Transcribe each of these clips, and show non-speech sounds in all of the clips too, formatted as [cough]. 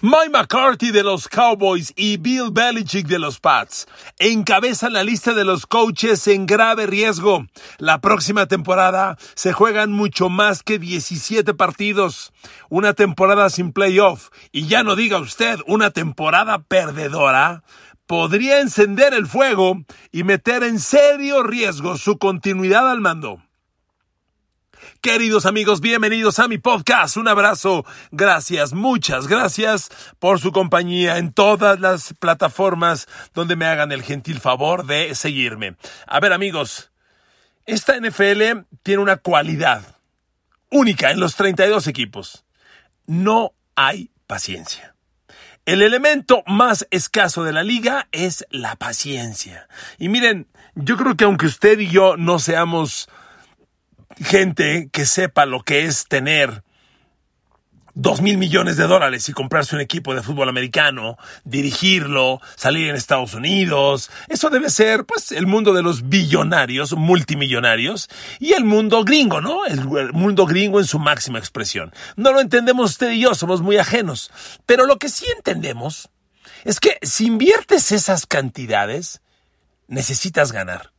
Mike McCarthy de los Cowboys y Bill Belichick de los Pats encabezan la lista de los coaches en grave riesgo. La próxima temporada se juegan mucho más que 17 partidos. Una temporada sin playoff y ya no diga usted una temporada perdedora podría encender el fuego y meter en serio riesgo su continuidad al mando. Queridos amigos, bienvenidos a mi podcast. Un abrazo. Gracias, muchas gracias por su compañía en todas las plataformas donde me hagan el gentil favor de seguirme. A ver amigos, esta NFL tiene una cualidad única en los 32 equipos. No hay paciencia. El elemento más escaso de la liga es la paciencia. Y miren, yo creo que aunque usted y yo no seamos gente que sepa lo que es tener dos mil millones de dólares y comprarse un equipo de fútbol americano, dirigirlo, salir en Estados Unidos. Eso debe ser, pues, el mundo de los billonarios, multimillonarios, y el mundo gringo, ¿no? El, el, mundo gringo en su máxima expresión. No lo entendemos usted y yo, somos muy ajenos. Pero lo que sí entendemos es que si inviertes esas cantidades, necesitas ganar.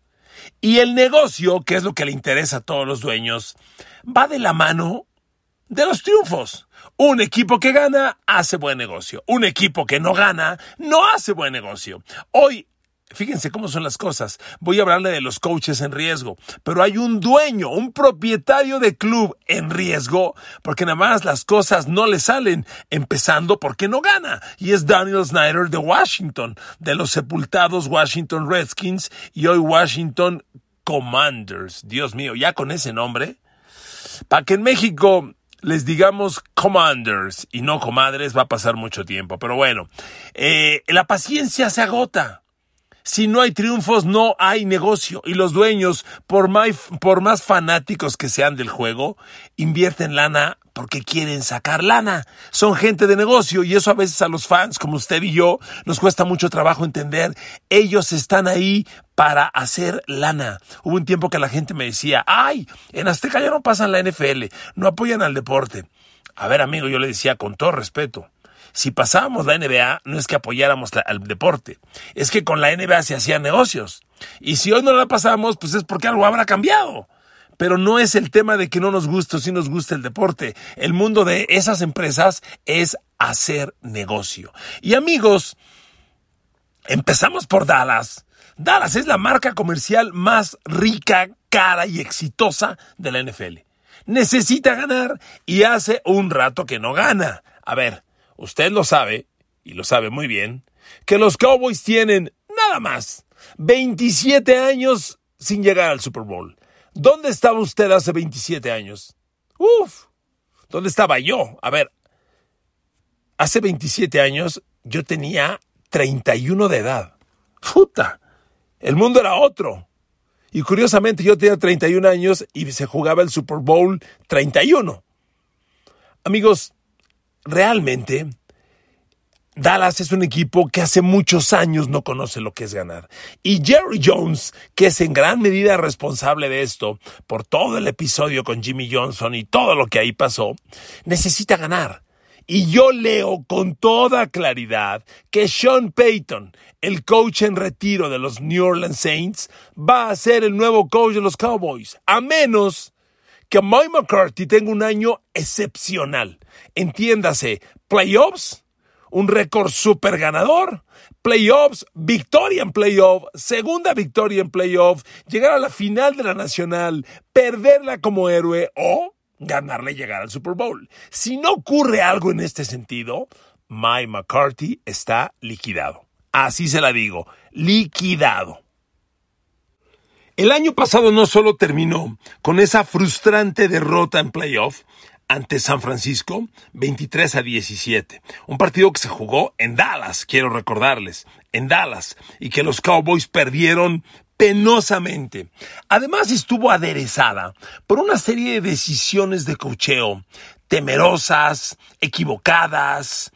Y el negocio, que es lo que le interesa a todos los dueños, va de la mano de los triunfos. Un equipo que gana hace buen negocio. Un equipo que no gana no hace buen negocio. Hoy Fíjense cómo son las cosas. Voy a hablarle de los coaches en riesgo, pero hay un dueño, un propietario de club en riesgo, porque nada más las cosas no le salen, empezando porque no gana. Y es Daniel Snyder de Washington, de los sepultados Washington Redskins y hoy Washington Commanders. Dios mío, ya con ese nombre. Para que en México les digamos commanders y no comadres, va a pasar mucho tiempo. Pero bueno, eh, la paciencia se agota. Si no hay triunfos, no hay negocio. Y los dueños, por más, por más fanáticos que sean del juego, invierten lana porque quieren sacar lana. Son gente de negocio y eso a veces a los fans como usted y yo nos cuesta mucho trabajo entender. Ellos están ahí para hacer lana. Hubo un tiempo que la gente me decía, ay, en Azteca ya no pasan la NFL, no apoyan al deporte. A ver, amigo, yo le decía con todo respeto, si pasábamos la NBA, no es que apoyáramos al deporte, es que con la NBA se hacían negocios. Y si hoy no la pasamos, pues es porque algo habrá cambiado. Pero no es el tema de que no nos guste o si nos gusta el deporte. El mundo de esas empresas es hacer negocio. Y amigos, empezamos por Dallas. Dallas es la marca comercial más rica, cara y exitosa de la NFL. Necesita ganar y hace un rato que no gana. A ver, usted lo sabe, y lo sabe muy bien, que los Cowboys tienen nada más 27 años sin llegar al Super Bowl. ¿Dónde estaba usted hace 27 años? Uf, ¿dónde estaba yo? A ver, hace 27 años yo tenía 31 de edad. Puta, el mundo era otro. Y curiosamente yo tenía 31 años y se jugaba el Super Bowl 31. Amigos, realmente Dallas es un equipo que hace muchos años no conoce lo que es ganar. Y Jerry Jones, que es en gran medida responsable de esto, por todo el episodio con Jimmy Johnson y todo lo que ahí pasó, necesita ganar. Y yo leo con toda claridad que Sean Payton, el coach en retiro de los New Orleans Saints, va a ser el nuevo coach de los Cowboys, a menos que Mike McCarthy tenga un año excepcional. Entiéndase, playoffs un récord súper ganador. Playoffs, victoria en playoff, segunda victoria en playoff, llegar a la final de la nacional, perderla como héroe o ganarle y llegar al Super Bowl. Si no ocurre algo en este sentido, Mike McCarthy está liquidado. Así se la digo, liquidado. El año pasado no solo terminó con esa frustrante derrota en playoff ante San Francisco, 23 a 17. Un partido que se jugó en Dallas, quiero recordarles, en Dallas, y que los Cowboys perdieron penosamente. Además estuvo aderezada por una serie de decisiones de cocheo temerosas, equivocadas,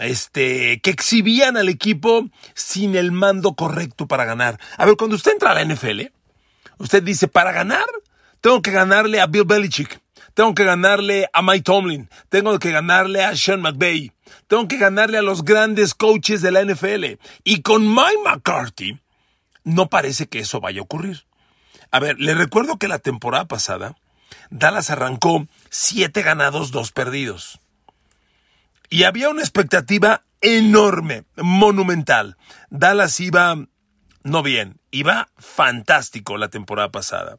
este, que exhibían al equipo sin el mando correcto para ganar. A ver, cuando usted entra a la NFL, usted dice, para ganar, tengo que ganarle a Bill Belichick, tengo que ganarle a Mike Tomlin, tengo que ganarle a Sean McVay, tengo que ganarle a los grandes coaches de la NFL. Y con Mike McCarthy, no parece que eso vaya a ocurrir. A ver, le recuerdo que la temporada pasada, Dallas arrancó siete ganados, dos perdidos. Y había una expectativa enorme, monumental. Dallas iba, no bien, iba fantástico la temporada pasada.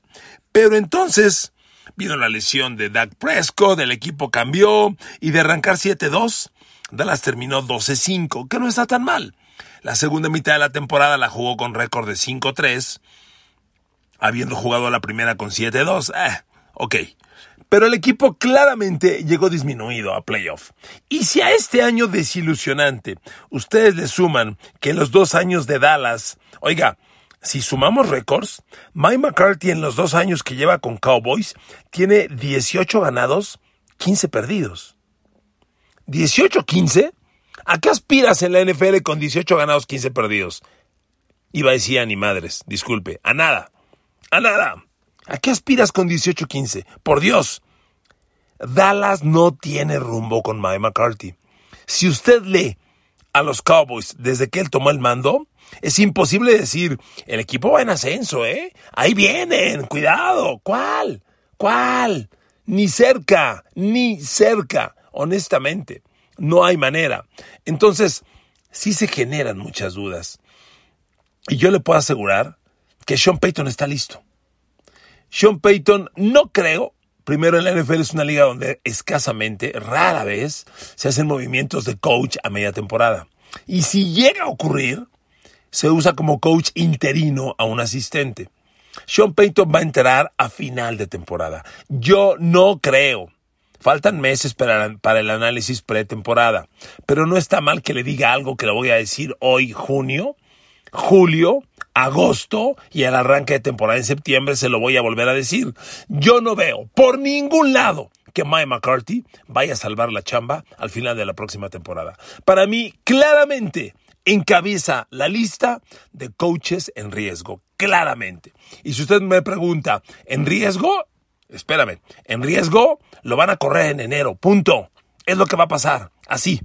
Pero entonces vino la lesión de Doug Prescott, el equipo cambió y de arrancar 7-2, Dallas terminó 12-5, que no está tan mal. La segunda mitad de la temporada la jugó con récord de 5-3, habiendo jugado la primera con 7-2. Eh, ok. Pero el equipo claramente llegó disminuido a playoff. Y si a este año desilusionante ustedes le suman que los dos años de Dallas, oiga, si sumamos récords, Mike McCarthy en los dos años que lleva con Cowboys tiene 18 ganados, 15 perdidos. ¿18-15? ¿A qué aspiras en la NFL con 18 ganados, 15 perdidos? Iba a decir a ni madres, disculpe, a nada, a nada. ¿A qué aspiras con 18-15? Por Dios. Dallas no tiene rumbo con Mike McCarthy. Si usted lee a los Cowboys desde que él tomó el mando, es imposible decir, el equipo va en ascenso, ¿eh? Ahí vienen, cuidado. ¿Cuál? ¿Cuál? Ni cerca, ni cerca, honestamente. No hay manera. Entonces, sí se generan muchas dudas. Y yo le puedo asegurar que Sean Payton está listo. Sean Payton, no creo. Primero, en la NFL es una liga donde escasamente, rara vez, se hacen movimientos de coach a media temporada. Y si llega a ocurrir, se usa como coach interino a un asistente. Sean Payton va a entrar a final de temporada. Yo no creo Faltan meses para, para el análisis pretemporada, pero no está mal que le diga algo que le voy a decir hoy, junio, julio, agosto y el arranque de temporada en septiembre se lo voy a volver a decir. Yo no veo por ningún lado que Mike McCarthy vaya a salvar la chamba al final de la próxima temporada. Para mí, claramente encabeza la lista de coaches en riesgo, claramente. Y si usted me pregunta, ¿en riesgo? espérame, en riesgo lo van a correr en enero, punto. Es lo que va a pasar, así.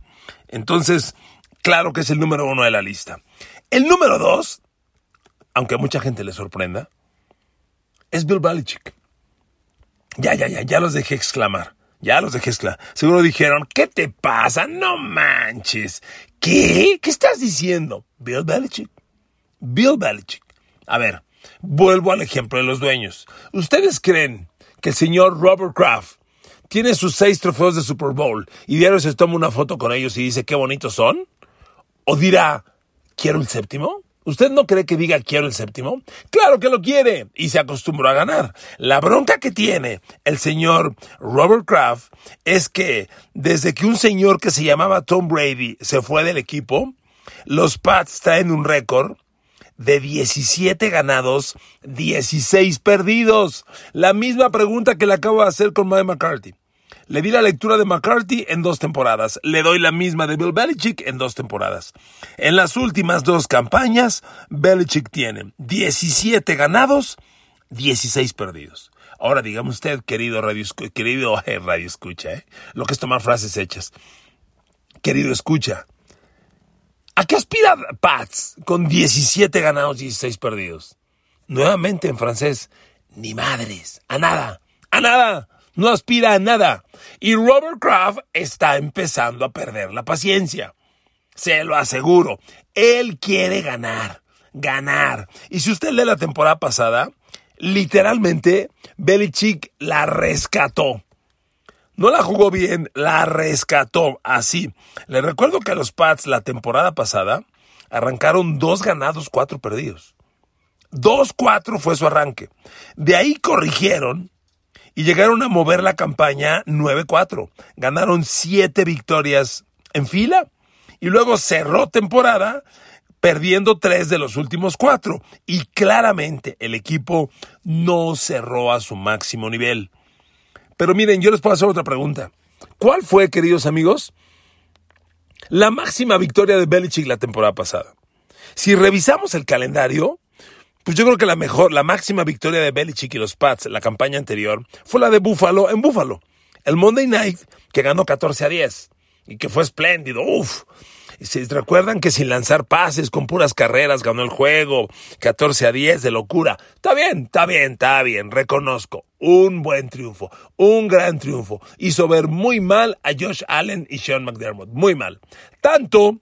Entonces, claro que es el número uno de la lista. El número dos, aunque a mucha gente le sorprenda, es Bill Belichick. Ya, ya, ya, ya los dejé exclamar. Ya los dejé exclamar. Seguro dijeron, ¿qué te pasa? No manches. ¿Qué? ¿Qué estás diciendo? Bill Belichick. Bill Belichick. A ver, vuelvo al ejemplo de los dueños. ¿Ustedes creen que el señor Robert Kraft tiene sus seis trofeos de Super Bowl y diario se toma una foto con ellos y dice qué bonitos son? ¿O dirá, quiero el séptimo? ¿Usted no cree que diga quiero el séptimo? Claro que lo quiere y se acostumbró a ganar. La bronca que tiene el señor Robert Kraft es que desde que un señor que se llamaba Tom Brady se fue del equipo, los Pats traen un récord de 17 ganados, 16 perdidos. La misma pregunta que le acabo de hacer con Mike McCarthy. Le di la lectura de McCarthy en dos temporadas. Le doy la misma de Bill Belichick en dos temporadas. En las últimas dos campañas, Belichick tiene 17 ganados, 16 perdidos. Ahora dígame usted, querido radio, querido [laughs] eh, radio escucha, eh, lo que es tomar frases hechas. Querido escucha, ¿A qué aspira Pats con 17 ganados y 16 perdidos? Nuevamente en francés, ni madres, a nada, a nada, no aspira a nada. Y Robert Kraft está empezando a perder la paciencia. se lo aseguro. Él quiere ganar, ganar. Y si usted lee la temporada pasada, literalmente Belichick la rescató. No la jugó bien, la rescató así. Le recuerdo que los Pats la temporada pasada arrancaron dos ganados, cuatro perdidos. Dos cuatro fue su arranque. De ahí corrigieron y llegaron a mover la campaña 9-4. Ganaron siete victorias en fila y luego cerró temporada perdiendo tres de los últimos cuatro. Y claramente el equipo no cerró a su máximo nivel. Pero miren, yo les puedo hacer otra pregunta. ¿Cuál fue, queridos amigos, la máxima victoria de Belichick la temporada pasada? Si revisamos el calendario, pues yo creo que la mejor, la máxima victoria de Belichick y los Pats la campaña anterior fue la de Buffalo en Buffalo. El Monday Night que ganó 14 a 10 y que fue espléndido. Uf, se recuerdan que sin lanzar pases, con puras carreras, ganó el juego, 14 a 10 de locura. Está bien, está bien, está bien, reconozco. Un buen triunfo, un gran triunfo. Hizo ver muy mal a Josh Allen y Sean McDermott, muy mal. Tanto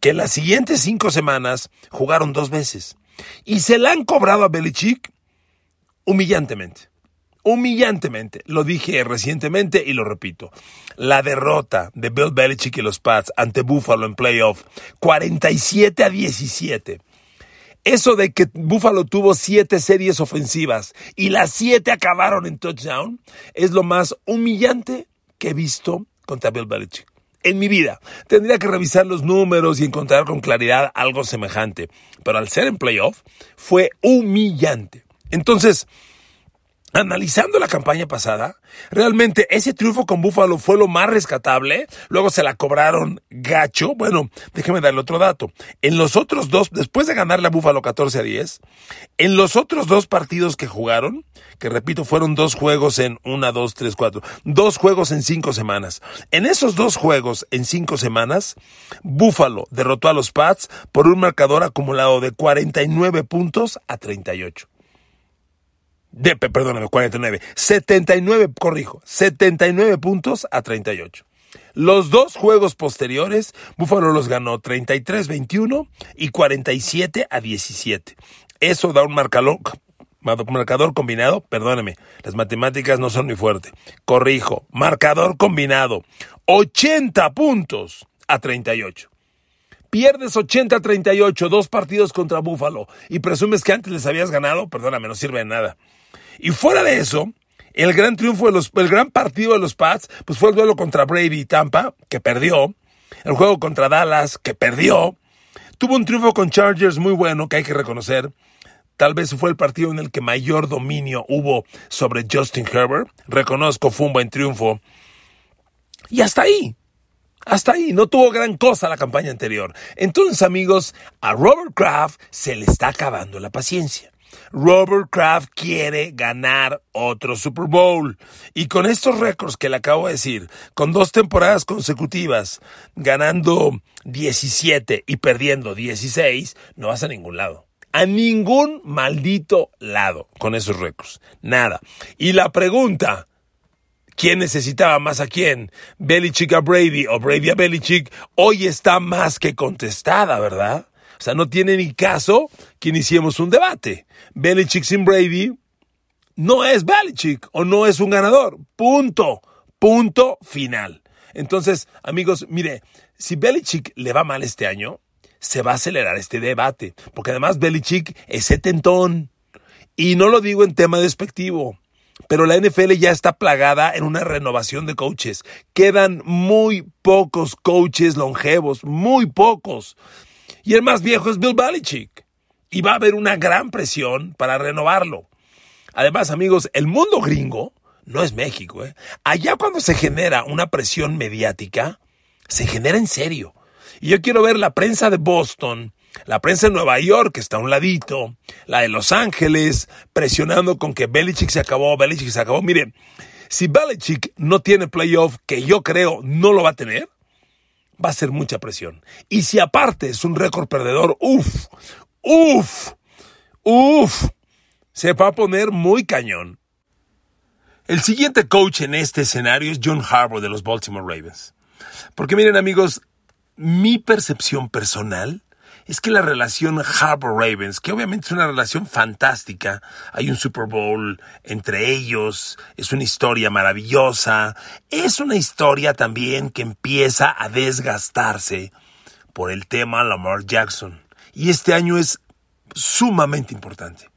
que en las siguientes cinco semanas jugaron dos veces. Y se la han cobrado a Belichick humillantemente humillantemente. Lo dije recientemente y lo repito. La derrota de Bill Belichick y los Pats ante Buffalo en playoff, 47 a 17. Eso de que Buffalo tuvo siete series ofensivas y las siete acabaron en touchdown es lo más humillante que he visto contra Bill Belichick. En mi vida, tendría que revisar los números y encontrar con claridad algo semejante, pero al ser en playoff fue humillante. Entonces, analizando la campaña pasada, realmente ese triunfo con Buffalo fue lo más rescatable. Luego se la cobraron gacho. Bueno, déjeme darle otro dato. En los otros dos, después de ganarle a Buffalo 14 a 10, en los otros dos partidos que jugaron, que repito, fueron dos juegos en una, dos, tres, cuatro, dos juegos en cinco semanas. En esos dos juegos en cinco semanas, Buffalo derrotó a los Pats por un marcador acumulado de 49 puntos a 38 perdóname, 49, 79, corrijo, 79 puntos a 38. Los dos juegos posteriores, Buffalo los ganó 33-21 y 47 a 17. Eso da un marcador, combinado, perdóneme, las matemáticas no son muy fuertes. Corrijo, marcador combinado, 80 puntos a 38. Pierdes 80 a 38, dos partidos contra Buffalo y presumes que antes les habías ganado, perdóname, no sirve de nada. Y fuera de eso, el gran triunfo de los, el gran partido de los Pats, pues fue el duelo contra Brady y Tampa, que perdió. El juego contra Dallas, que perdió. Tuvo un triunfo con Chargers muy bueno, que hay que reconocer. Tal vez fue el partido en el que mayor dominio hubo sobre Justin Herbert. Reconozco, fue un buen triunfo. Y hasta ahí. Hasta ahí, no tuvo gran cosa la campaña anterior. Entonces, amigos, a Robert Kraft se le está acabando la paciencia. Robert Kraft quiere ganar otro Super Bowl. Y con estos récords que le acabo de decir, con dos temporadas consecutivas, ganando 17 y perdiendo 16, no vas a ningún lado. A ningún maldito lado con esos récords. Nada. Y la pregunta, ¿quién necesitaba más a quién? Belichick a Brady o Brady a Belichick, hoy está más que contestada, ¿verdad? O sea, no tiene ni caso que iniciemos un debate. Belichick sin Brady no es Belichick o no es un ganador. Punto. Punto final. Entonces, amigos, mire, si Belichick le va mal este año, se va a acelerar este debate. Porque además Belichick es setentón. Y no lo digo en tema despectivo. Pero la NFL ya está plagada en una renovación de coaches. Quedan muy pocos coaches longevos, muy pocos. Y el más viejo es Bill Belichick. Y va a haber una gran presión para renovarlo. Además, amigos, el mundo gringo no es México. ¿eh? Allá cuando se genera una presión mediática, se genera en serio. Y yo quiero ver la prensa de Boston, la prensa de Nueva York, que está a un ladito, la de Los Ángeles, presionando con que Belichick se acabó, Belichick se acabó. Miren, si Belichick no tiene playoff, que yo creo no lo va a tener, va a ser mucha presión. Y si aparte es un récord perdedor, uff, uff, uff, se va a poner muy cañón. El siguiente coach en este escenario es John Harbaugh de los Baltimore Ravens. Porque miren amigos, mi percepción personal es que la relación Harbour Ravens, que obviamente es una relación fantástica, hay un Super Bowl entre ellos, es una historia maravillosa, es una historia también que empieza a desgastarse por el tema Lamar Jackson. Y este año es sumamente importante.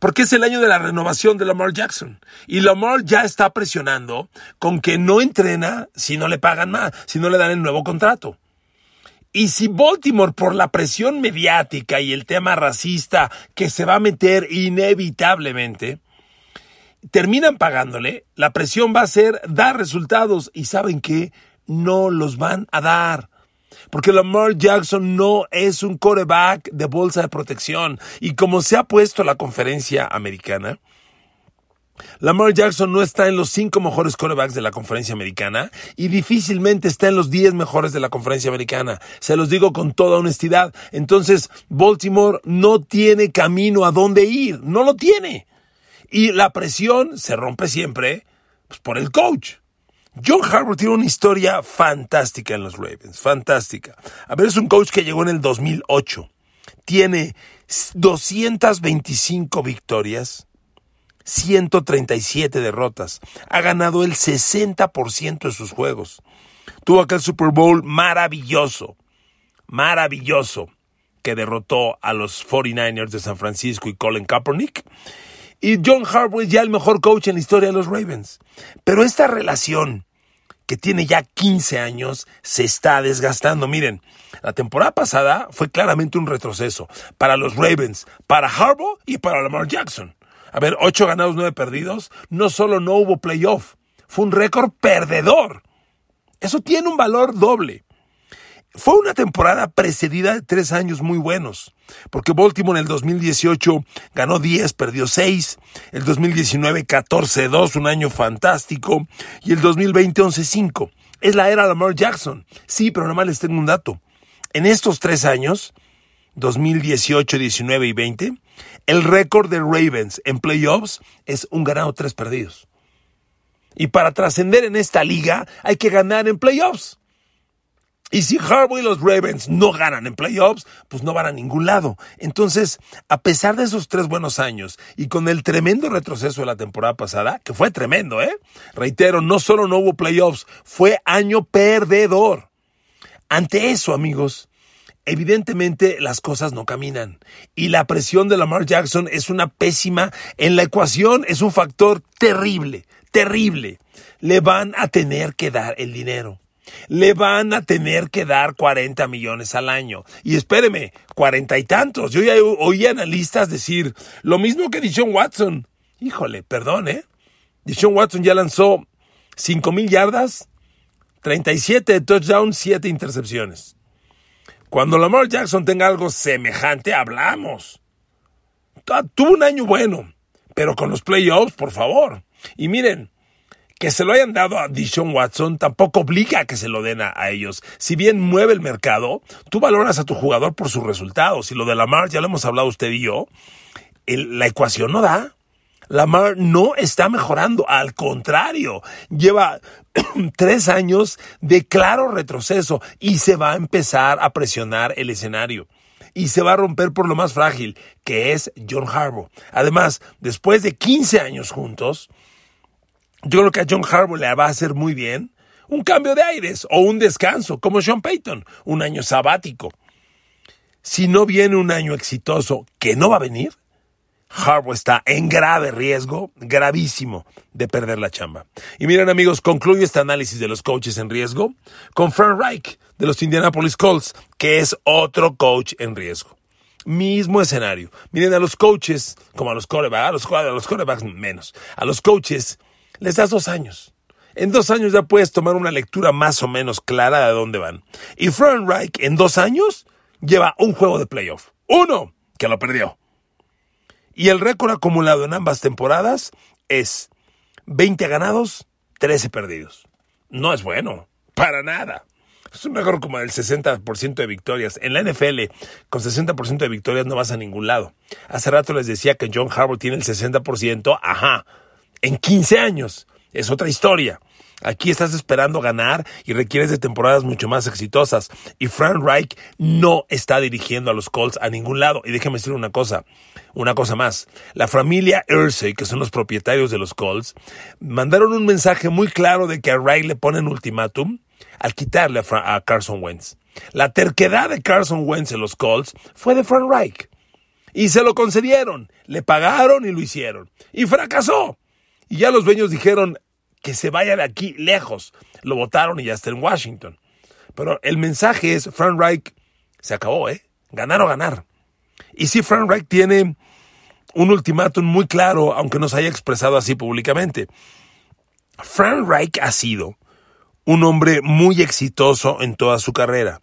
Porque es el año de la renovación de Lamar Jackson. Y Lamar ya está presionando con que no entrena si no le pagan más, si no le dan el nuevo contrato. Y si Baltimore, por la presión mediática y el tema racista que se va a meter inevitablemente, terminan pagándole, la presión va a ser dar resultados y saben que no los van a dar. Porque Lamar Jackson no es un coreback de bolsa de protección. Y como se ha puesto la conferencia americana, Lamar Jackson no está en los cinco mejores quarterbacks de la conferencia americana y difícilmente está en los diez mejores de la conferencia americana. Se los digo con toda honestidad. Entonces, Baltimore no tiene camino a dónde ir. No lo tiene. Y la presión se rompe siempre pues, por el coach. John Harbaugh tiene una historia fantástica en los Ravens. Fantástica. A ver, es un coach que llegó en el 2008. Tiene 225 victorias 137 derrotas. Ha ganado el 60% de sus juegos. Tuvo aquel Super Bowl maravilloso, maravilloso, que derrotó a los 49ers de San Francisco y Colin Kaepernick. Y John Harbaugh es ya el mejor coach en la historia de los Ravens. Pero esta relación, que tiene ya 15 años, se está desgastando. Miren, la temporada pasada fue claramente un retroceso para los Ravens, para Harbaugh y para Lamar Jackson. A ver, ocho ganados, nueve perdidos. No solo no hubo playoff, fue un récord perdedor. Eso tiene un valor doble. Fue una temporada precedida de tres años muy buenos, porque Baltimore en el 2018 ganó 10, perdió 6, el 2019 14-2, un año fantástico, y el 2020 11-5. Es la era Lamar Jackson. Sí, pero nomás les tengo un dato. En estos tres años, 2018, 19 y 20, el récord de Ravens en playoffs es un ganado, tres perdidos. Y para trascender en esta liga hay que ganar en playoffs. Y si Harbaugh y los Ravens no ganan en playoffs, pues no van a ningún lado. Entonces, a pesar de esos tres buenos años y con el tremendo retroceso de la temporada pasada, que fue tremendo, ¿eh? Reitero, no solo no hubo playoffs, fue año perdedor. Ante eso, amigos, evidentemente las cosas no caminan. Y la presión de Lamar Jackson es una pésima. En la ecuación es un factor terrible, terrible. Le van a tener que dar el dinero. Le van a tener que dar 40 millones al año. Y espéreme, cuarenta y tantos. Yo ya oí analistas decir lo mismo que Dishon Watson. Híjole, perdón, ¿eh? Dishon Watson ya lanzó 5 mil yardas, 37 de touchdown, 7 intercepciones. Cuando Lamar Jackson tenga algo semejante, hablamos. Tuvo un año bueno, pero con los playoffs, por favor. Y miren, que se lo hayan dado a Dishon Watson tampoco obliga a que se lo den a, ellos. Si bien mueve el mercado, tú valoras a tu jugador por sus resultados. Y lo de Lamar, ya lo hemos hablado usted y yo, la ecuación no da. Lamar no está mejorando, al contrario, lleva [clears throat] tres años de claro retroceso y se va a empezar a presionar el escenario. Y se va a romper por lo más frágil, que es John Harbaugh. Además, después de 15 años juntos, yo creo que a John Harbaugh le va a hacer muy bien un cambio de aires o un descanso, como Sean Payton, un año sabático. Si no viene un año exitoso, que no va a venir, Harbaugh está en grave riesgo, gravísimo, de perder la chamba. Y miren amigos, concluye este análisis de los coaches en riesgo con Frank Reich de los Indianapolis Colts, que es otro coach en riesgo. Mismo escenario. Miren a los coaches, como a los corebacks, a los, a los corebacks menos, a los coaches les das dos años. En dos años ya puedes tomar una lectura más o menos clara de dónde van. Y Frank Reich en dos años lleva un juego de playoff. Uno, que lo perdió. Y el récord acumulado en ambas temporadas es 20 ganados, 13 perdidos. No es bueno, para nada. Es un récord como del 60% de victorias. En la NFL, con 60% de victorias no vas a ningún lado. Hace rato les decía que John Harbaugh tiene el 60%, ajá, en 15 años. Es otra historia. Aquí estás esperando ganar y requieres de temporadas mucho más exitosas. Y Frank Reich no está dirigiendo a los Colts a ningún lado. Y déjeme decir una cosa, una cosa más. La familia Ursay, que son los propietarios de los Colts, mandaron un mensaje muy claro de que a Reich le ponen ultimátum al quitarle a, Carson Wentz. La terquedad de Carson Wentz en los Colts fue de Frank Reich. Y se lo concedieron, le pagaron y lo hicieron. Y fracasó. Y ya los dueños dijeron, que se vaya de aquí lejos. Lo votaron y ya está en Washington. Pero el mensaje es, Frank Reich se acabó, ¿eh? Ganar o ganar. Y si Frank Reich tiene un ultimátum muy claro, aunque no se haya expresado así públicamente. Frank Reich ha sido un hombre muy exitoso en toda su carrera.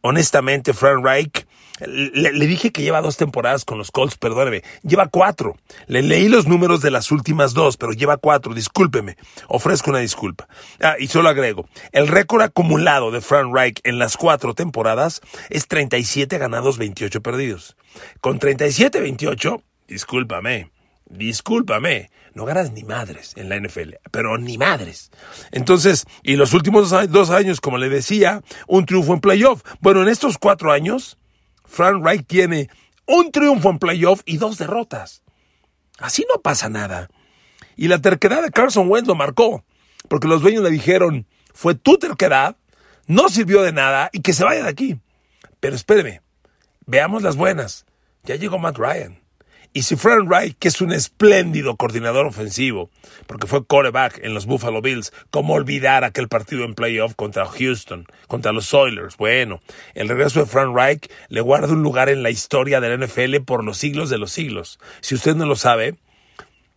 Honestamente, Frank Reich le, dije que lleva dos temporadas con los Colts, perdóneme. Lleva cuatro. Le leí los números de las últimas dos, pero lleva cuatro. Discúlpeme. Ofrezco una disculpa. Ah, y solo agrego. El récord acumulado de Frank Reich en las cuatro temporadas es 37 ganados, 28 perdidos. Con 37-28, discúlpame. Discúlpame, no ganas ni madres en la NFL, pero ni madres. Entonces, y los últimos dos años, como le decía, un triunfo en playoff. Bueno, en estos cuatro años, Frank Reich tiene un triunfo en playoff y dos derrotas. Así no pasa nada. Y la terquedad de Carson Wentz lo marcó, porque los dueños le dijeron, fue tu terquedad, no sirvió de nada y que se vaya de aquí. Pero espéreme, veamos las buenas. Ya llegó Matt Ryan. Y si Frank Wright, que es un espléndido coordinador ofensivo, porque fue quarterback en los Buffalo Bills, ¿cómo olvidar aquel partido en playoff contra Houston, contra los Oilers? Bueno, el regreso de Frank Reich le guarda un lugar en la historia del NFL por los siglos de los siglos. Si usted no lo sabe,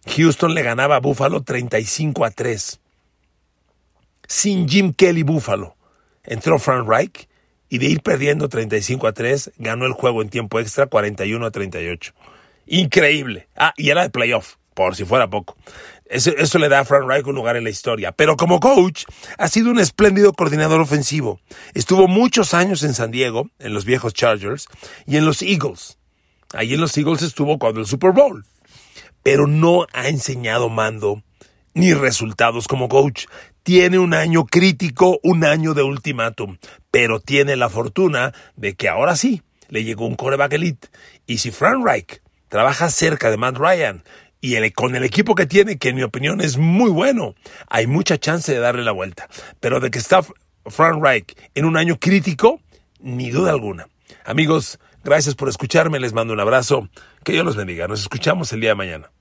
Houston le ganaba a Buffalo 35 a 3. Sin Jim Kelly Buffalo. Entró Frank Reich y de ir perdiendo 35 a 3, ganó el juego en tiempo extra 41 a 38. Increíble. Ah, y era de playoff, por si fuera poco. Eso, le da a Frank Reich un lugar en la historia. Pero como coach, ha sido un espléndido coordinador ofensivo. Estuvo muchos años en San Diego, en los viejos Chargers, y en los Eagles. Ahí en los Eagles estuvo cuando el Super Bowl. Pero no ha enseñado mando ni resultados como coach. Tiene un año crítico, un año de ultimátum, pero tiene la fortuna de que ahora sí le llegó un coreback elite. Y si Frank Reich trabaja cerca de Matt Ryan y con el equipo que tiene, que en mi opinión es muy bueno, hay mucha chance de darle la vuelta. Pero de que está Frank Reich en un año crítico, ni duda alguna. Amigos, gracias por escucharme, les mando un abrazo, que Dios los bendiga, nos escuchamos el día de mañana.